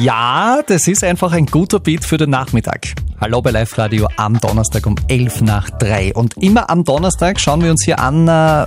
Ja, das ist einfach ein guter Beat für den Nachmittag. Hallo bei Live Radio am Donnerstag um 11 nach 3. Und immer am Donnerstag schauen wir uns hier an, äh,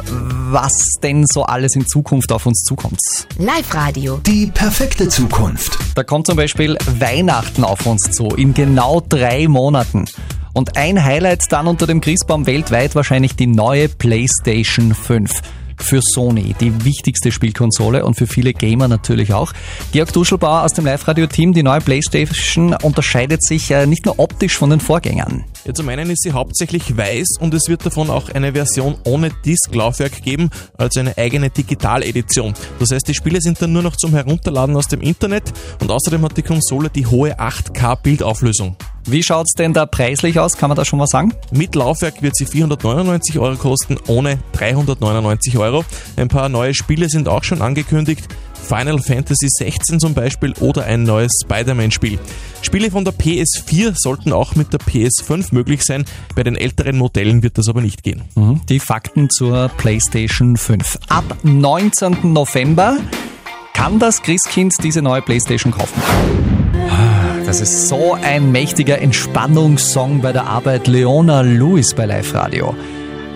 was denn so alles in Zukunft auf uns zukommt. Live Radio. Die perfekte Zukunft. Da kommt zum Beispiel Weihnachten auf uns zu, in genau drei Monaten. Und ein Highlight dann unter dem Christbaum weltweit wahrscheinlich die neue PlayStation 5 für Sony, die wichtigste Spielkonsole und für viele Gamer natürlich auch. Georg Duschelbauer aus dem Live-Radio-Team, die neue PlayStation unterscheidet sich äh, nicht nur optisch von den Vorgängern. Ja, zum einen ist sie hauptsächlich weiß und es wird davon auch eine Version ohne Disk-Laufwerk geben, also eine eigene Digital-Edition. Das heißt, die Spiele sind dann nur noch zum Herunterladen aus dem Internet und außerdem hat die Konsole die hohe 8K-Bildauflösung. Wie schaut's denn da preislich aus? Kann man da schon was sagen? Mit Laufwerk wird sie 499 Euro kosten, ohne 399 Euro. Ein paar neue Spiele sind auch schon angekündigt. Final Fantasy 16 zum Beispiel oder ein neues Spider-Man-Spiel. Spiele von der PS4 sollten auch mit der PS5 möglich sein. Bei den älteren Modellen wird das aber nicht gehen. Mhm. Die Fakten zur PlayStation 5. Ab 19. November kann das Christkind diese neue PlayStation kaufen. Das ist so ein mächtiger Entspannungssong bei der Arbeit Leona Lewis bei Live Radio.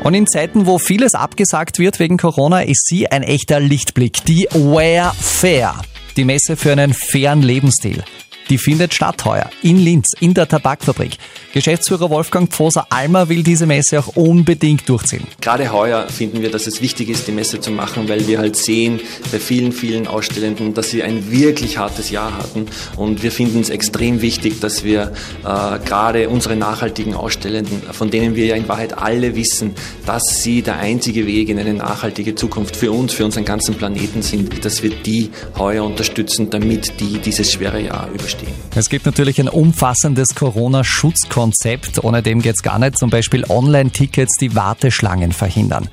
Und in Zeiten, wo vieles abgesagt wird wegen Corona, ist sie ein echter Lichtblick. Die Wear Fair. Die Messe für einen fairen Lebensstil. Die findet statt heuer in Linz in der Tabakfabrik. Geschäftsführer Wolfgang Pfoser Almer will diese Messe auch unbedingt durchziehen. Gerade heuer finden wir, dass es wichtig ist, die Messe zu machen, weil wir halt sehen bei vielen, vielen Ausstellenden, dass sie ein wirklich hartes Jahr hatten. Und wir finden es extrem wichtig, dass wir äh, gerade unsere nachhaltigen Ausstellenden, von denen wir ja in Wahrheit alle wissen, dass sie der einzige Weg in eine nachhaltige Zukunft für uns, für unseren ganzen Planeten sind, dass wir die heuer unterstützen, damit die dieses schwere Jahr überstehen. Es gibt natürlich ein umfassendes Corona-Schutzkonzept. Ohne dem geht's gar nicht. Zum Beispiel Online-Tickets, die Warteschlangen verhindern.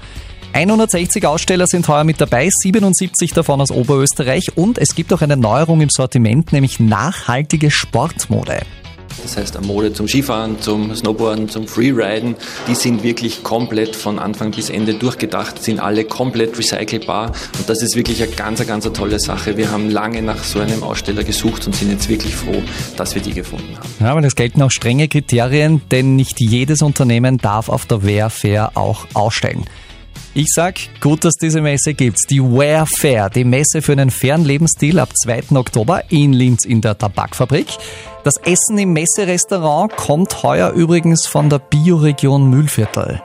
160 Aussteller sind heuer mit dabei, 77 davon aus Oberösterreich und es gibt auch eine Neuerung im Sortiment, nämlich nachhaltige Sportmode. Das heißt, Mode zum Skifahren, zum Snowboarden, zum Freeriden, die sind wirklich komplett von Anfang bis Ende durchgedacht, sind alle komplett recycelbar und das ist wirklich eine ganz, ganz eine tolle Sache. Wir haben lange nach so einem Aussteller gesucht und sind jetzt wirklich froh, dass wir die gefunden haben. Ja, aber es gelten auch strenge Kriterien, denn nicht jedes Unternehmen darf auf der Wear Fair auch ausstellen. Ich sag, gut, dass diese Messe gibt. Die Wear Fair, die Messe für einen fairen Lebensstil ab 2. Oktober in Linz in der Tabakfabrik. Das Essen im Messerestaurant kommt heuer übrigens von der Bioregion Mühlviertel.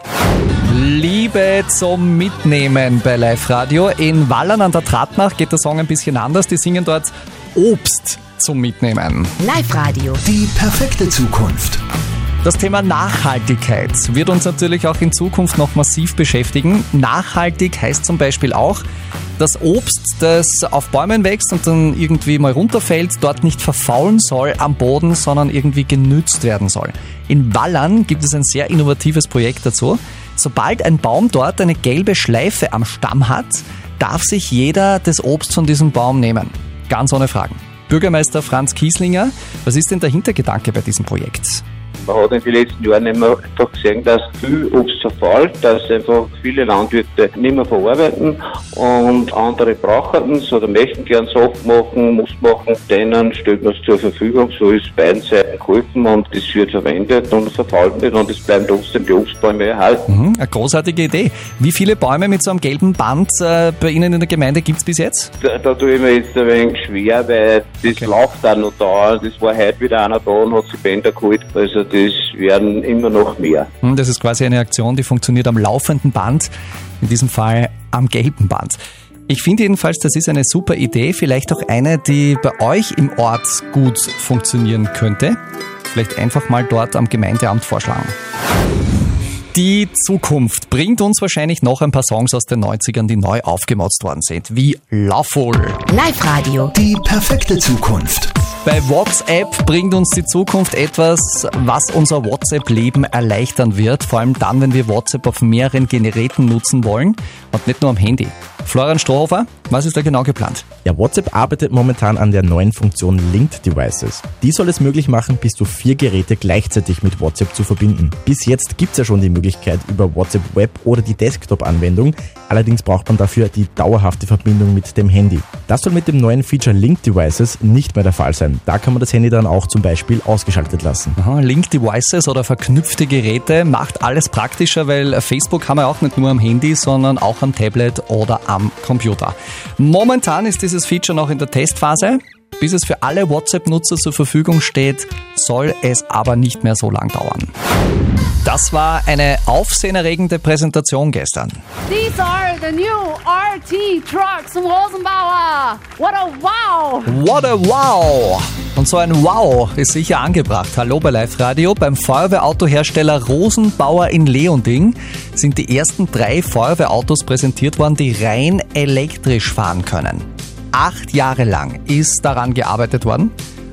Liebe zum Mitnehmen bei Live Radio. In Wallern an der Tratnach geht der Song ein bisschen anders. Die singen dort Obst zum Mitnehmen. Live Radio. Die perfekte Zukunft. Das Thema Nachhaltigkeit wird uns natürlich auch in Zukunft noch massiv beschäftigen. Nachhaltig heißt zum Beispiel auch, dass Obst, das auf Bäumen wächst und dann irgendwie mal runterfällt, dort nicht verfaulen soll am Boden, sondern irgendwie genützt werden soll. In Wallern gibt es ein sehr innovatives Projekt dazu. Sobald ein Baum dort eine gelbe Schleife am Stamm hat, darf sich jeder das Obst von diesem Baum nehmen. Ganz ohne Fragen. Bürgermeister Franz Kieslinger, was ist denn der Hintergedanke bei diesem Projekt? Man hat in den letzten Jahren einfach gesehen, dass viel Obst verfällt, dass einfach viele Landwirte nicht mehr verarbeiten und andere brauchen es oder möchten gern Saft machen, muss machen. Denen stellt man es zur Verfügung, so ist beiden Seiten geholfen und das wird verwendet und verfault nicht und es bleiben trotzdem die Obstbäume erhalten. Mhm, eine großartige Idee. Wie viele Bäume mit so einem gelben Band äh, bei Ihnen in der Gemeinde gibt es bis jetzt? Da, da tue ich mir jetzt ein wenig schwer, weil das okay. läuft auch noch da. Das war heute wieder einer da und hat sich Bänder geholt. Also das werden immer noch mehr. Hm, das ist quasi eine Aktion, die funktioniert am laufenden Band, in diesem Fall am gelben Band. Ich finde jedenfalls, das ist eine super Idee, vielleicht auch eine, die bei euch im Ort gut funktionieren könnte. Vielleicht einfach mal dort am Gemeindeamt vorschlagen. Die Zukunft bringt uns wahrscheinlich noch ein paar Songs aus den 90ern, die neu aufgemotzt worden sind, wie Loveful. Live Radio. Die perfekte Zukunft. Bei WhatsApp bringt uns die Zukunft etwas, was unser WhatsApp-Leben erleichtern wird, vor allem dann, wenn wir WhatsApp auf mehreren Geräten nutzen wollen und nicht nur am Handy. Florian Strohhofer, was ist da genau geplant? Ja, WhatsApp arbeitet momentan an der neuen Funktion Linked Devices. Die soll es möglich machen, bis zu vier Geräte gleichzeitig mit WhatsApp zu verbinden. Bis jetzt gibt es ja schon die Möglichkeit über WhatsApp Web oder die Desktop-Anwendung. Allerdings braucht man dafür die dauerhafte Verbindung mit dem Handy. Das soll mit dem neuen Feature Linked Devices nicht mehr der Fall sein. Da kann man das Handy dann auch zum Beispiel ausgeschaltet lassen. Aha, Linked Devices oder verknüpfte Geräte macht alles praktischer, weil Facebook haben wir auch nicht nur am Handy, sondern auch am Tablet oder am Computer. Momentan ist dieses Feature noch in der Testphase. Bis es für alle WhatsApp-Nutzer zur Verfügung steht, soll es aber nicht mehr so lang dauern. Das war eine aufsehenerregende Präsentation gestern. These are the new RT trucks from Rosenbauer. What a wow! What a wow! Und so ein Wow ist sicher angebracht. Hallo bei Live Radio. Beim Feuerwehrautohersteller Rosenbauer in Leonding sind die ersten drei Feuerwehrautos präsentiert worden, die rein elektrisch fahren können. Acht Jahre lang ist daran gearbeitet worden.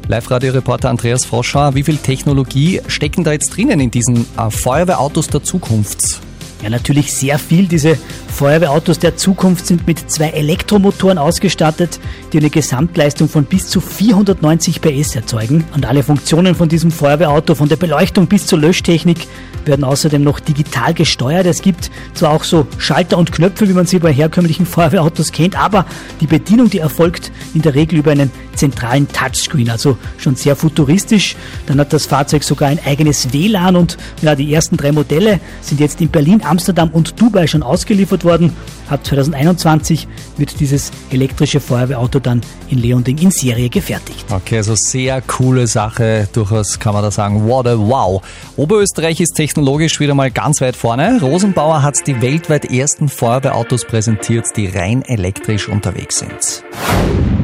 Live-Radio-Reporter Andreas Froschauer, wie viel Technologie stecken da jetzt drinnen in diesen äh, Feuerwehrautos der Zukunft? Ja, natürlich sehr viel. Diese Feuerwehrautos der Zukunft sind mit zwei Elektromotoren ausgestattet, die eine Gesamtleistung von bis zu 490 PS erzeugen. Und alle Funktionen von diesem Feuerwehrauto, von der Beleuchtung bis zur Löschtechnik, werden außerdem noch digital gesteuert. Es gibt zwar auch so Schalter und Knöpfe, wie man sie bei herkömmlichen Feuerwehrautos kennt, aber die Bedienung, die erfolgt in der Regel über einen zentralen Touchscreen, also schon sehr futuristisch. Dann hat das Fahrzeug sogar ein eigenes WLAN und ja, die ersten drei Modelle sind jetzt in Berlin, Amsterdam und Dubai schon ausgeliefert worden. Ab 2021 wird dieses elektrische Feuerwehrauto dann in Leonding in Serie gefertigt. Okay, also sehr coole Sache, durchaus kann man da sagen, what a wow. Oberösterreich ist technologisch wieder mal ganz weit vorne. Rosenbauer hat die weltweit ersten Feuerwehrautos präsentiert, die rein elektrisch unterwegs sind.